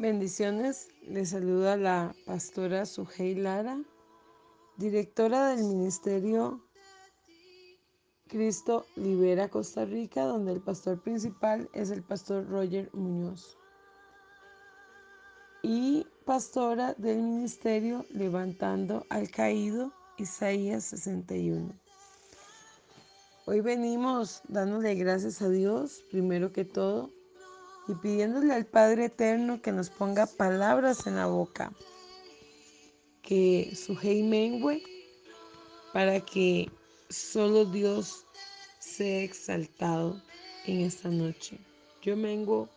Bendiciones, les saluda la pastora Sujei Lara, directora del Ministerio Cristo Libera Costa Rica, donde el pastor principal es el pastor Roger Muñoz. Y pastora del Ministerio Levantando al Caído, Isaías 61. Hoy venimos dándole gracias a Dios, primero que todo, y pidiéndole al Padre Eterno que nos ponga palabras en la boca, que su mengue para que solo Dios sea exaltado en esta noche. Yo mengo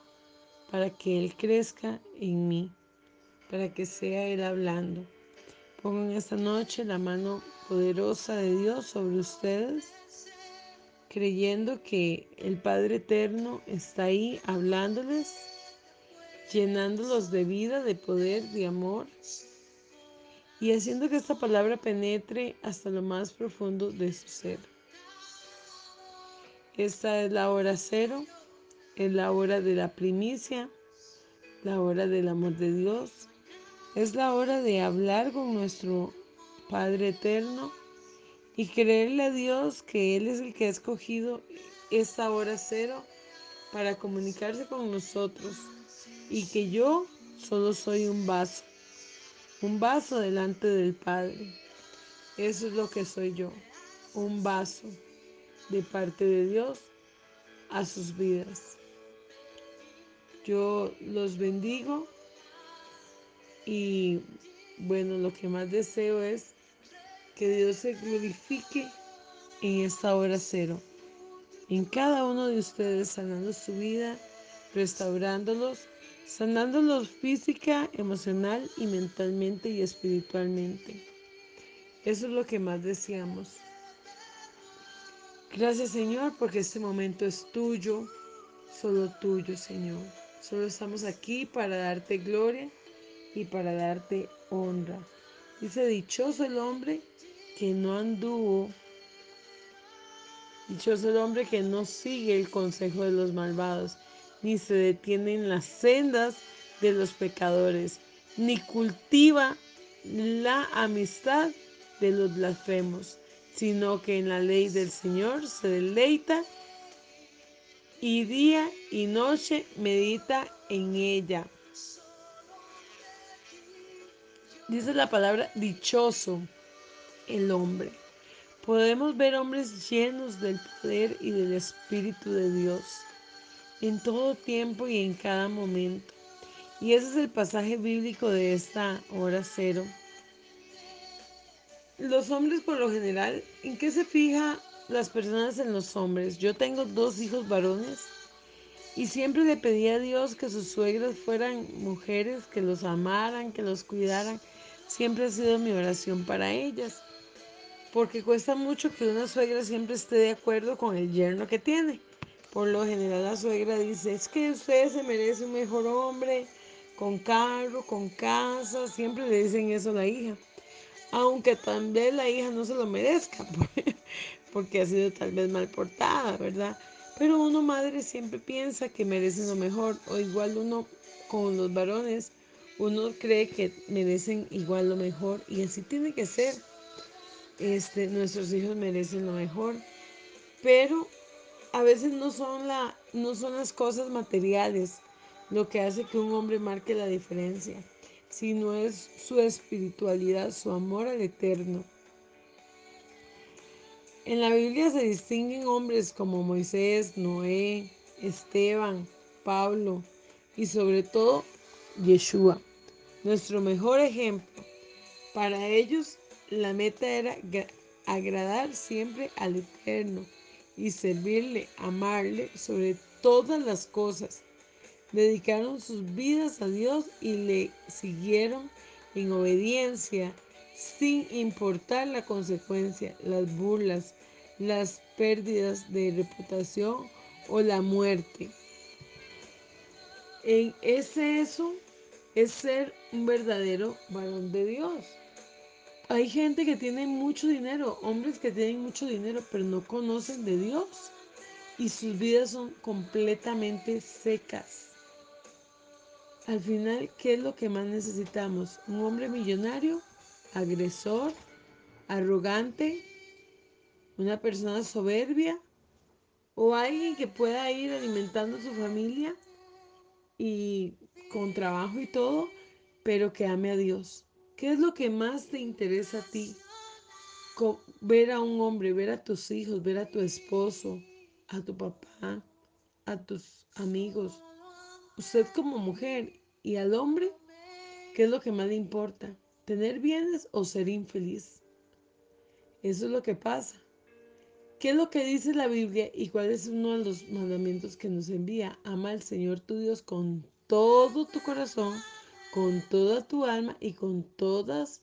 para que Él crezca en mí, para que sea Él hablando. Pongo en esta noche la mano poderosa de Dios sobre ustedes creyendo que el Padre Eterno está ahí hablándoles, llenándolos de vida, de poder, de amor y haciendo que esta palabra penetre hasta lo más profundo de su ser. Esta es la hora cero, es la hora de la primicia, la hora del amor de Dios, es la hora de hablar con nuestro Padre Eterno y creerle a Dios que Él es el que ha escogido esta hora cero para comunicarse con nosotros y que yo solo soy un vaso, un vaso delante del Padre. Eso es lo que soy yo, un vaso de parte de Dios a sus vidas. Yo los bendigo y bueno, lo que más deseo es que Dios se glorifique en esta hora cero, en cada uno de ustedes, sanando su vida, restaurándolos, sanándolos física, emocional y mentalmente y espiritualmente. Eso es lo que más deseamos. Gracias Señor porque este momento es tuyo, solo tuyo Señor. Solo estamos aquí para darte gloria y para darte honra. Dice, dichoso el hombre que no anduvo, dichoso el hombre que no sigue el consejo de los malvados, ni se detiene en las sendas de los pecadores, ni cultiva la amistad de los blasfemos, sino que en la ley del Señor se deleita y día y noche medita en ella. Dice la palabra dichoso el hombre. Podemos ver hombres llenos del poder y del Espíritu de Dios en todo tiempo y en cada momento. Y ese es el pasaje bíblico de esta hora cero. Los hombres por lo general, ¿en qué se fija las personas en los hombres? Yo tengo dos hijos varones y siempre le pedí a Dios que sus suegras fueran mujeres, que los amaran, que los cuidaran. Siempre ha sido mi oración para ellas porque cuesta mucho que una suegra siempre esté de acuerdo con el yerno que tiene. Por lo general la suegra dice, es que usted se merece un mejor hombre, con carro, con casa, siempre le dicen eso a la hija. Aunque tal vez la hija no se lo merezca, porque ha sido tal vez mal portada, ¿verdad? Pero uno madre siempre piensa que merece lo mejor, o igual uno con los varones, uno cree que merecen igual lo mejor, y así tiene que ser. Este, nuestros hijos merecen lo mejor, pero a veces no son, la, no son las cosas materiales lo que hace que un hombre marque la diferencia, sino es su espiritualidad, su amor al eterno. En la Biblia se distinguen hombres como Moisés, Noé, Esteban, Pablo y sobre todo Yeshua, nuestro mejor ejemplo. Para ellos la meta era agradar siempre al Eterno y servirle, amarle sobre todas las cosas. Dedicaron sus vidas a Dios y le siguieron en obediencia sin importar la consecuencia, las burlas, las pérdidas de reputación o la muerte. En ese eso es ser un verdadero varón de Dios. Hay gente que tiene mucho dinero, hombres que tienen mucho dinero, pero no conocen de Dios y sus vidas son completamente secas. al final, ¿qué es lo que más necesitamos? ¿Un hombre millonario? ¿Agresor? ¿Arrogante? ¿Una persona soberbia? ¿O alguien que pueda ir alimentando a su familia y con trabajo y todo, pero que ame a Dios? ¿Qué es lo que más te interesa a ti? ver a un hombre, ver a tus hijos, ver a tu esposo, a tu papá, a tus amigos, usted como mujer y al hombre, ¿qué es lo que más le importa? ¿Tener bienes o ser infeliz? Eso es lo que pasa. ¿Qué es lo que dice la Biblia y cuál es uno de los mandamientos que nos envía? Ama al Señor tu Dios con todo tu corazón, con toda tu alma y con todas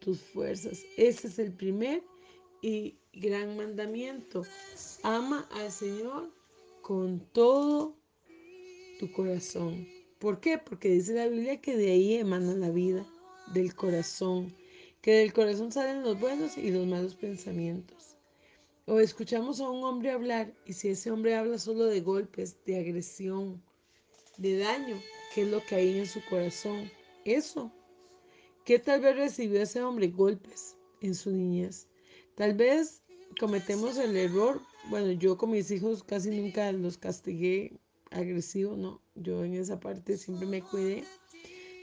tus fuerzas. Ese es el primer y gran mandamiento. Ama al Señor con todo tu corazón. ¿Por qué? Porque dice la Biblia que de ahí emana la vida, del corazón, que del corazón salen los buenos y los malos pensamientos. O escuchamos a un hombre hablar y si ese hombre habla solo de golpes, de agresión, de daño, ¿qué es lo que hay en su corazón? Eso. ¿Qué tal vez recibió ese hombre? Golpes en su niñez. Tal vez cometemos el error, bueno, yo con mis hijos casi nunca los castigué agresivo, no, yo en esa parte siempre me cuidé.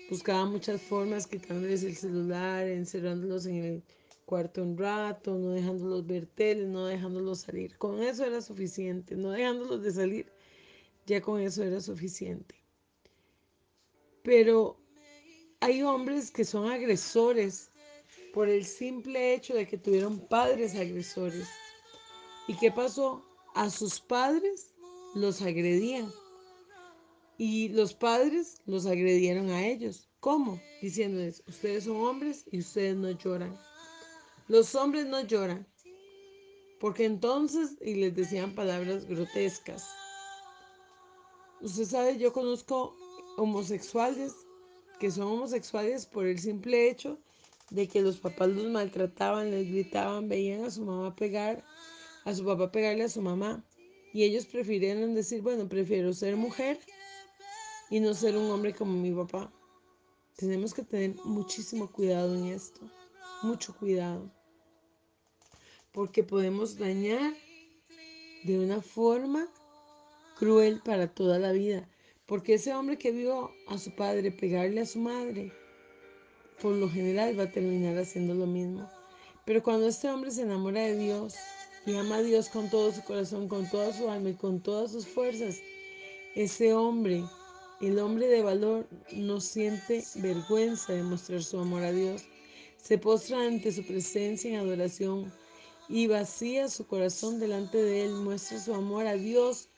Buscaba muchas formas, quitándoles el celular, encerrándolos en el cuarto un rato, no dejándolos ver tele, no dejándolos salir. Con eso era suficiente, no dejándolos de salir, ya con eso era suficiente. Pero hay hombres que son agresores por el simple hecho de que tuvieron padres agresores. ¿Y qué pasó? A sus padres los agredían. Y los padres los agredieron a ellos. ¿Cómo? Diciéndoles, ustedes son hombres y ustedes no lloran. Los hombres no lloran. Porque entonces, y les decían palabras grotescas. Usted sabe, yo conozco homosexuales que son homosexuales por el simple hecho de que los papás los maltrataban, les gritaban, veían a su mamá pegar, a su papá pegarle a su mamá. Y ellos prefirieron decir, bueno, prefiero ser mujer y no ser un hombre como mi papá. Tenemos que tener muchísimo cuidado en esto, mucho cuidado, porque podemos dañar de una forma cruel para toda la vida, porque ese hombre que vio a su padre pegarle a su madre, por lo general va a terminar haciendo lo mismo. Pero cuando este hombre se enamora de Dios y ama a Dios con todo su corazón, con toda su alma y con todas sus fuerzas, ese hombre, el hombre de valor, no siente vergüenza de mostrar su amor a Dios. Se postra ante su presencia en adoración y vacía su corazón delante de Él. Muestra su amor a Dios,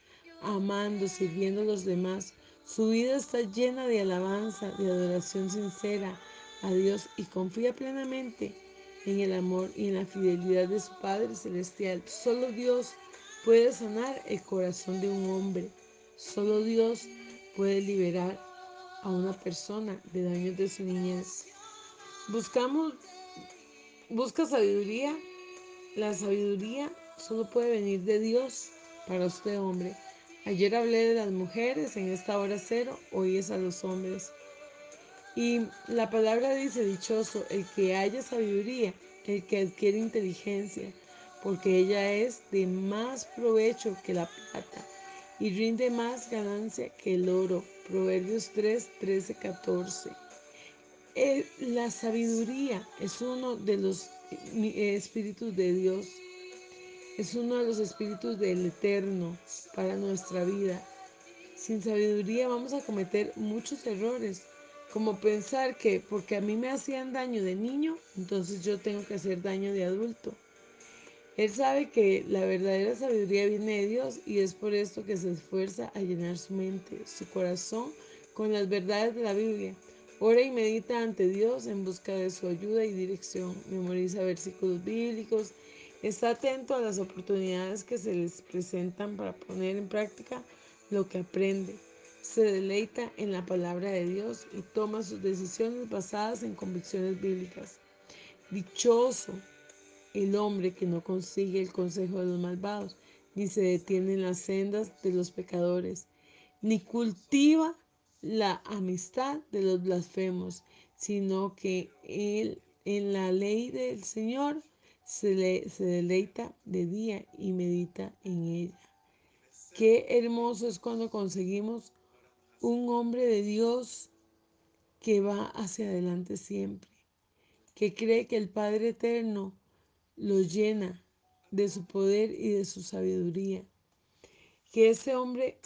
amando, sirviendo a los demás. Su vida está llena de alabanza, de adoración sincera a Dios y confía plenamente en el amor y en la fidelidad de su Padre Celestial. Solo Dios puede sanar el corazón de un hombre. Solo Dios puede liberar a una persona de daños de su niñez. Buscamos, busca sabiduría. La sabiduría solo puede venir de Dios para usted, hombre. Ayer hablé de las mujeres en esta hora cero, hoy es a los hombres. Y la palabra dice, dichoso, el que haya sabiduría, el que adquiere inteligencia, porque ella es de más provecho que la plata y rinde más ganancia que el oro. Proverbios 3, 13, 14. la sabiduría es uno de los espíritus de Dios, es uno de los espíritus del Eterno para nuestra vida. Sin sabiduría vamos a cometer muchos errores como pensar que porque a mí me hacían daño de niño, entonces yo tengo que hacer daño de adulto. Él sabe que la verdadera sabiduría viene de Dios y es por esto que se esfuerza a llenar su mente, su corazón con las verdades de la Biblia. Ora y medita ante Dios en busca de su ayuda y dirección. Memoriza versículos bíblicos. Está atento a las oportunidades que se les presentan para poner en práctica lo que aprende se deleita en la palabra de Dios y toma sus decisiones basadas en convicciones bíblicas. Dichoso el hombre que no consigue el consejo de los malvados, ni se detiene en las sendas de los pecadores, ni cultiva la amistad de los blasfemos, sino que él en la ley del Señor se, le, se deleita de día y medita en ella. Qué hermoso es cuando conseguimos un hombre de Dios que va hacia adelante siempre, que cree que el Padre Eterno lo llena de su poder y de su sabiduría. Que ese hombre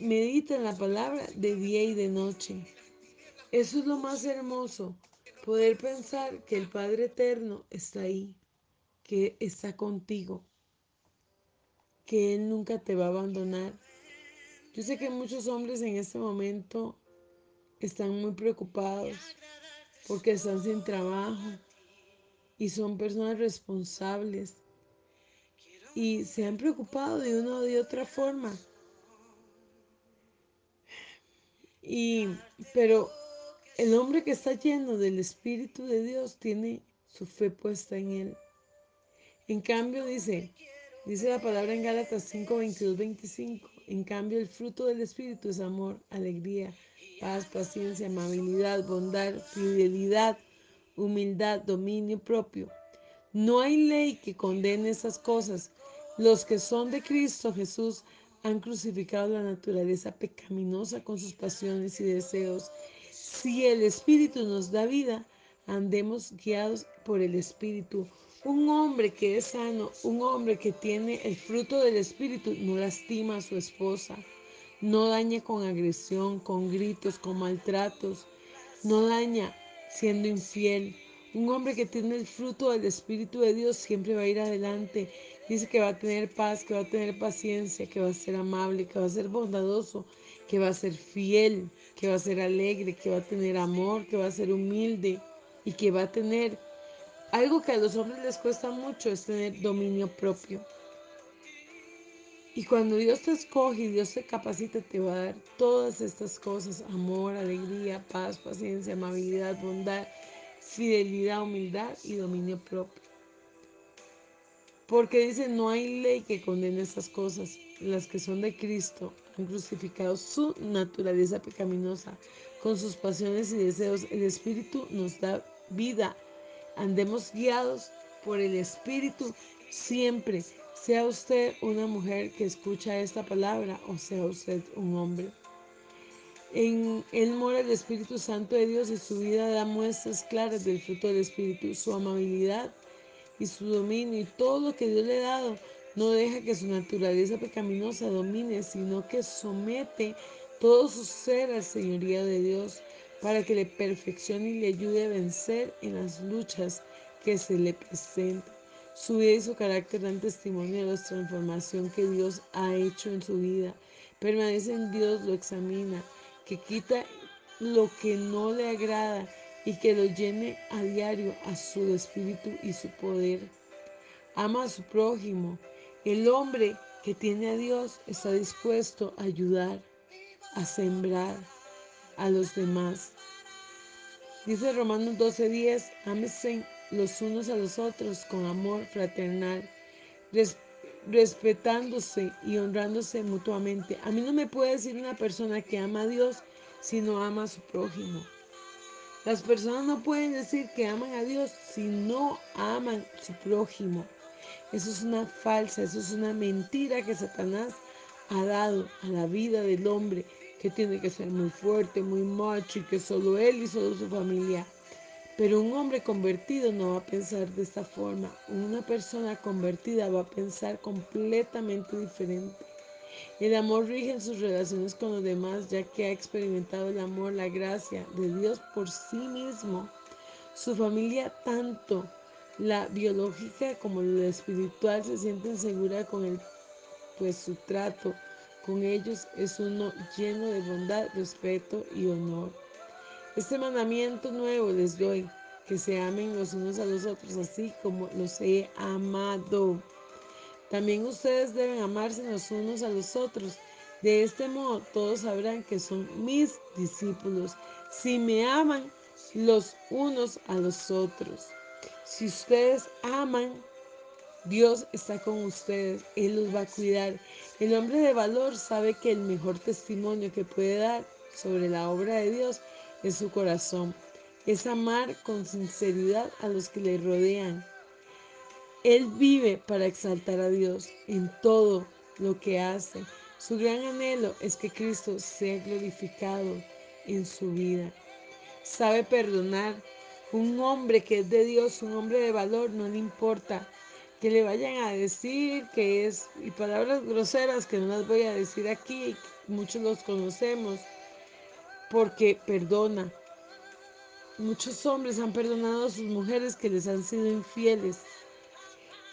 medita en la palabra de día y de noche. Eso es lo más hermoso, poder pensar que el Padre Eterno está ahí, que está contigo, que Él nunca te va a abandonar. Yo sé que muchos hombres en este momento están muy preocupados porque están sin trabajo y son personas responsables y se han preocupado de una o de otra forma. Y pero el hombre que está lleno del Espíritu de Dios tiene su fe puesta en él. En cambio dice, dice la palabra en Gálatas 5, 22, 25, en cambio el fruto del Espíritu es amor, alegría, paz, paciencia, amabilidad, bondad, fidelidad, humildad, dominio propio. No hay ley que condene esas cosas. Los que son de Cristo Jesús han crucificado la naturaleza pecaminosa con sus pasiones y deseos. Si el Espíritu nos da vida, andemos guiados por el Espíritu. Un hombre que es sano, un hombre que tiene el fruto del Espíritu, no lastima a su esposa, no daña con agresión, con gritos, con maltratos, no daña siendo infiel. Un hombre que tiene el fruto del Espíritu de Dios siempre va a ir adelante. Dice que va a tener paz, que va a tener paciencia, que va a ser amable, que va a ser bondadoso, que va a ser fiel, que va a ser alegre, que va a tener amor, que va a ser humilde y que va a tener algo que a los hombres les cuesta mucho es tener dominio propio. Y cuando Dios te escoge y Dios te capacita, te va a dar todas estas cosas, amor, alegría, paz, paciencia, amabilidad, bondad, fidelidad, humildad y dominio propio. Porque dice, no hay ley que condene estas cosas. Las que son de Cristo han crucificado su naturaleza pecaminosa con sus pasiones y deseos. El Espíritu nos da vida. Andemos guiados por el Espíritu siempre sea usted una mujer que escucha esta palabra o sea usted un hombre. En él mora el Espíritu Santo de Dios y su vida da muestras claras del fruto del Espíritu, su amabilidad y su dominio y todo lo que Dios le ha dado. No deja que su naturaleza pecaminosa domine, sino que somete todo su ser señoría de Dios para que le perfeccione y le ayude a vencer en las luchas que se le presentan. Su vida y su carácter dan testimonio de la transformación que Dios ha hecho en su vida. Permanece en Dios, lo examina, que quita lo que no le agrada y que lo llene a diario a su espíritu y su poder. Ama a su prójimo. El hombre que tiene a Dios está dispuesto a ayudar, a sembrar a los demás. Dice Romanos 12:10, ámese los unos a los otros con amor fraternal, respetándose y honrándose mutuamente. A mí no me puede decir una persona que ama a Dios si no ama a su prójimo. Las personas no pueden decir que aman a Dios si no aman a su prójimo. Eso es una falsa, eso es una mentira que Satanás ha dado a la vida del hombre, que tiene que ser muy fuerte, muy macho y que solo él y solo su familia. Pero un hombre convertido no va a pensar de esta forma. Una persona convertida va a pensar completamente diferente. El amor rige en sus relaciones con los demás, ya que ha experimentado el amor, la gracia de Dios por sí mismo. Su familia, tanto la biológica como la espiritual, se sienten segura con el, pues su trato con ellos es uno lleno de bondad, respeto y honor. Este mandamiento nuevo les doy, que se amen los unos a los otros, así como los he amado. También ustedes deben amarse los unos a los otros. De este modo todos sabrán que son mis discípulos, si me aman los unos a los otros. Si ustedes aman Dios está con ustedes, Él los va a cuidar. El hombre de valor sabe que el mejor testimonio que puede dar sobre la obra de Dios es su corazón, es amar con sinceridad a los que le rodean. Él vive para exaltar a Dios en todo lo que hace. Su gran anhelo es que Cristo sea glorificado en su vida. Sabe perdonar. Un hombre que es de Dios, un hombre de valor, no le importa que le vayan a decir que es, y palabras groseras que no las voy a decir aquí, muchos los conocemos, porque perdona. Muchos hombres han perdonado a sus mujeres que les han sido infieles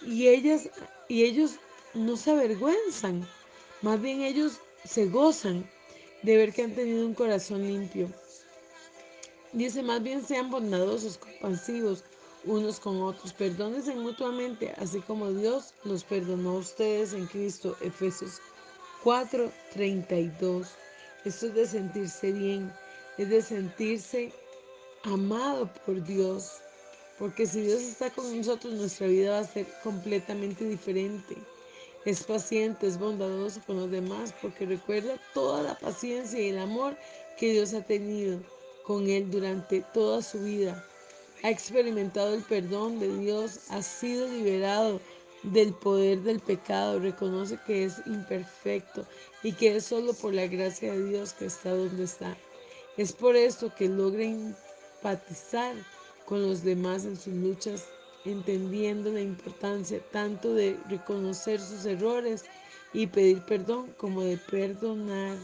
y ellas y ellos no se avergüenzan, más bien ellos se gozan de ver que han tenido un corazón limpio. Dice, más bien sean bondadosos, compasivos unos con otros, perdónense mutuamente, así como Dios los perdonó a ustedes en Cristo. Efesios 4:32. Esto es de sentirse bien, es de sentirse amado por Dios. Porque si Dios está con nosotros, nuestra vida va a ser completamente diferente. Es paciente, es bondadoso con los demás, porque recuerda toda la paciencia y el amor que Dios ha tenido con él durante toda su vida. Ha experimentado el perdón de Dios, ha sido liberado del poder del pecado, reconoce que es imperfecto y que es solo por la gracia de Dios que está donde está. Es por esto que logra empatizar con los demás en sus luchas, entendiendo la importancia tanto de reconocer sus errores y pedir perdón como de perdonar.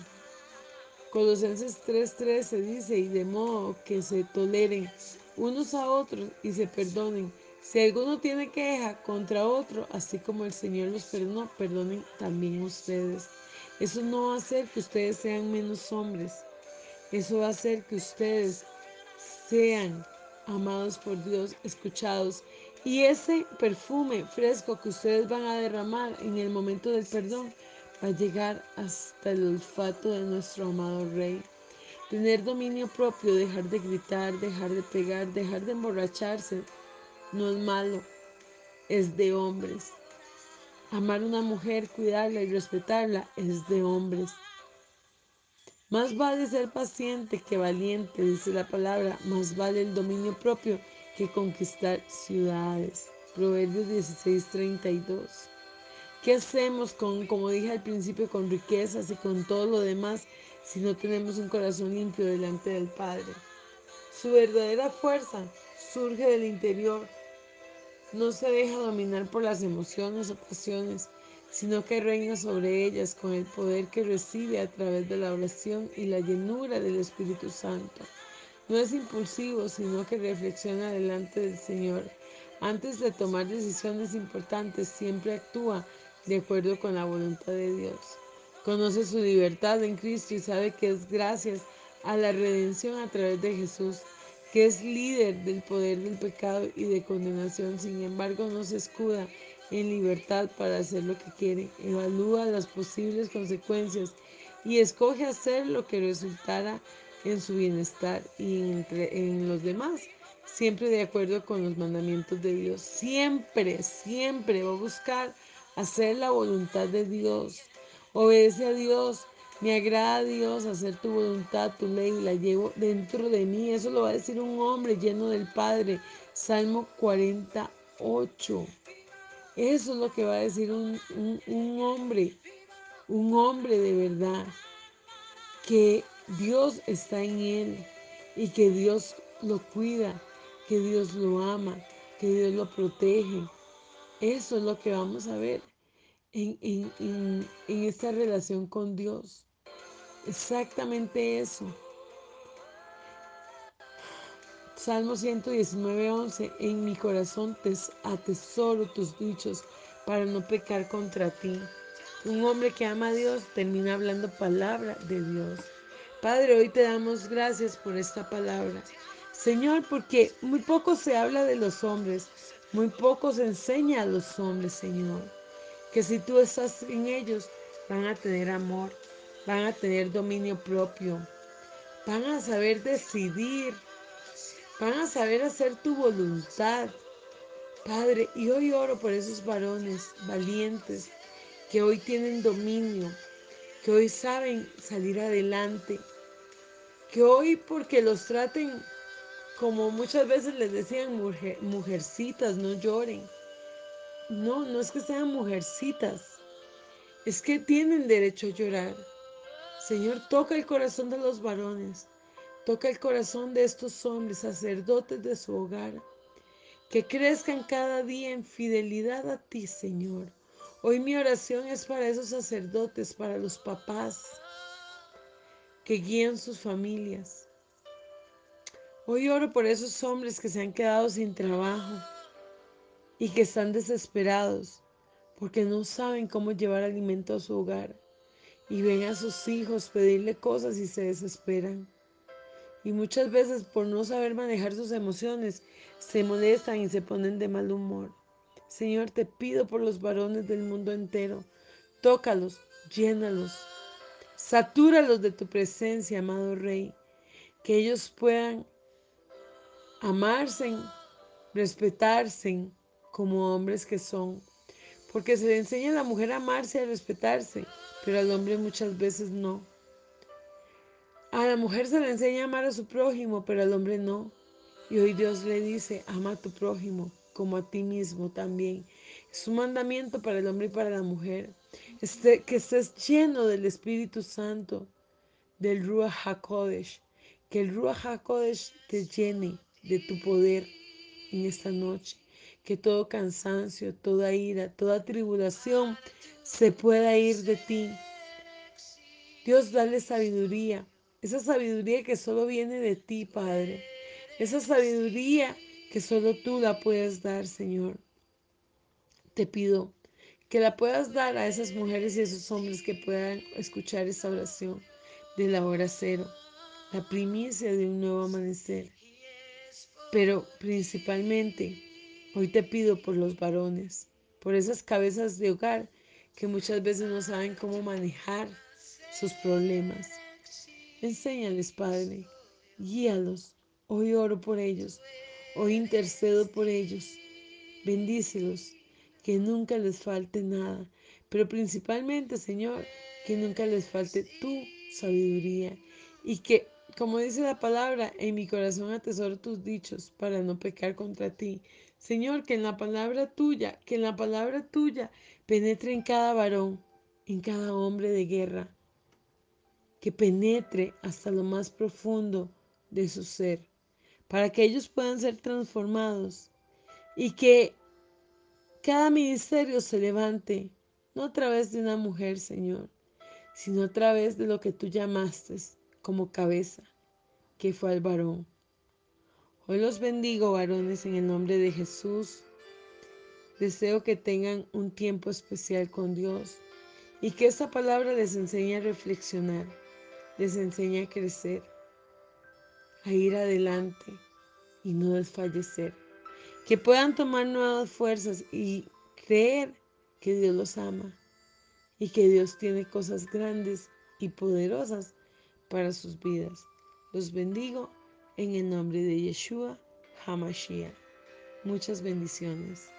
Colosenses 3:13 dice, y de modo que se toleren unos a otros y se perdonen. Si alguno tiene queja contra otro, así como el Señor los perdonó, perdonen también ustedes. Eso no va a hacer que ustedes sean menos hombres. Eso va a hacer que ustedes sean amados por Dios, escuchados. Y ese perfume fresco que ustedes van a derramar en el momento del perdón va a llegar hasta el olfato de nuestro amado Rey. Tener dominio propio, dejar de gritar, dejar de pegar, dejar de emborracharse, no es malo, es de hombres. Amar a una mujer, cuidarla y respetarla es de hombres. Más vale ser paciente que valiente, dice la palabra. Más vale el dominio propio que conquistar ciudades. Proverbios 16:32. ¿Qué hacemos con, como dije al principio, con riquezas y con todo lo demás si no tenemos un corazón limpio delante del Padre? Su verdadera fuerza surge del interior. No se deja dominar por las emociones o pasiones, sino que reina sobre ellas con el poder que recibe a través de la oración y la llenura del Espíritu Santo. No es impulsivo, sino que reflexiona delante del Señor. Antes de tomar decisiones importantes, siempre actúa de acuerdo con la voluntad de Dios. Conoce su libertad en Cristo y sabe que es gracias a la redención a través de Jesús, que es líder del poder del pecado y de condenación. Sin embargo, no se escuda en libertad para hacer lo que quiere, evalúa las posibles consecuencias y escoge hacer lo que resultara en su bienestar y en, en los demás, siempre de acuerdo con los mandamientos de Dios. Siempre, siempre va a buscar hacer la voluntad de Dios. Obedece a Dios. Me agrada a Dios hacer tu voluntad, tu ley, la llevo dentro de mí. Eso lo va a decir un hombre lleno del Padre. Salmo 48. Eso es lo que va a decir un, hombre, un hombre de verdad, que Dios está en él y que Dios lo cuida, que Dios lo ama, que Dios lo protege. Eso es lo que vamos a ver en, en esta relación con Dios. Exactamente eso. Salmo 119, 11. En mi corazón te atesoro tus dichos para no pecar contra ti. Un hombre que ama a Dios termina hablando palabra de Dios. Padre, hoy te damos gracias por esta palabra. Señor, porque muy poco se habla de los hombres, muy poco se enseña a los hombres, Señor. Que si tú estás en ellos, van a tener amor, van a tener dominio propio, van a saber decidir Van a saber hacer tu voluntad. Padre, y hoy oro por esos varones valientes que hoy tienen dominio, que hoy saben salir adelante, que hoy porque los traten como muchas veces les decían mujercitas, no lloren. No, no es que sean mujercitas, es que tienen derecho a llorar. Señor, toca el corazón de los varones, toca el corazón de estos hombres, sacerdotes de su hogar, que crezcan cada día en fidelidad a ti, Señor. Hoy mi oración es para esos sacerdotes, para los papás que guían sus familias. Hoy oro por esos hombres que se han quedado sin trabajo y que están desesperados porque no saben cómo llevar alimento a su hogar y ven a sus hijos pedirle cosas y se desesperan. Y muchas veces por no saber manejar sus emociones, se molestan y se ponen de mal humor. Señor, te pido por los varones del mundo entero. Tócalos, llénalos, satúralos de tu presencia, amado Rey. Que ellos puedan amarse, respetarse como hombres que son. Porque se le enseña a la mujer a amarse y a respetarse pero al hombre muchas veces no. A la mujer se le enseña a amar a su prójimo, pero al hombre no. Y hoy Dios le dice, ama a tu prójimo como a ti mismo también. Es un mandamiento para el hombre y para la mujer. Este, que estés lleno del Espíritu Santo, del Ruach HaKodesh. Que el Ruach HaKodesh te llene de tu poder en esta noche. Que todo cansancio, toda ira, toda tribulación se pueda ir de ti. Dios, dale sabiduría, esa sabiduría que solo viene de ti, Padre. Esa sabiduría que solo tú la puedes dar, Señor. Te pido que la puedas dar a esas mujeres y esos hombres que puedan escuchar esta oración de la hora cero, la primicia de un nuevo amanecer. Pero principalmente, hoy te pido por los varones, por esas cabezas de hogar que muchas veces no saben cómo manejar sus problemas. Enséñales, Padre, guíalos. Hoy oro por ellos, hoy intercedo por ellos. Bendícelos, que nunca les falte nada, pero principalmente, Señor, que nunca les falte tu sabiduría y que, como dice la palabra, en mi corazón atesoro tus dichos para no pecar contra ti. Señor, que en la palabra tuya, que en la palabra tuya penetre en cada varón, en cada hombre de guerra, que penetre hasta lo más profundo de su ser, para que ellos puedan ser transformados y que cada ministerio se levante, no a través de una mujer, Señor, sino a través de lo que tú llamaste como cabeza, que fue el varón. Hoy los bendigo, varones, en el nombre de Jesús. Deseo que tengan un tiempo especial con Dios y que esta palabra les enseñe a reflexionar, les enseñe a crecer, a ir adelante y no desfallecer. Que puedan tomar nuevas fuerzas y creer que Dios los ama y que Dios tiene cosas grandes y poderosas para sus vidas. Los bendigo en el nombre de Yeshua HaMashiach. Muchas bendiciones.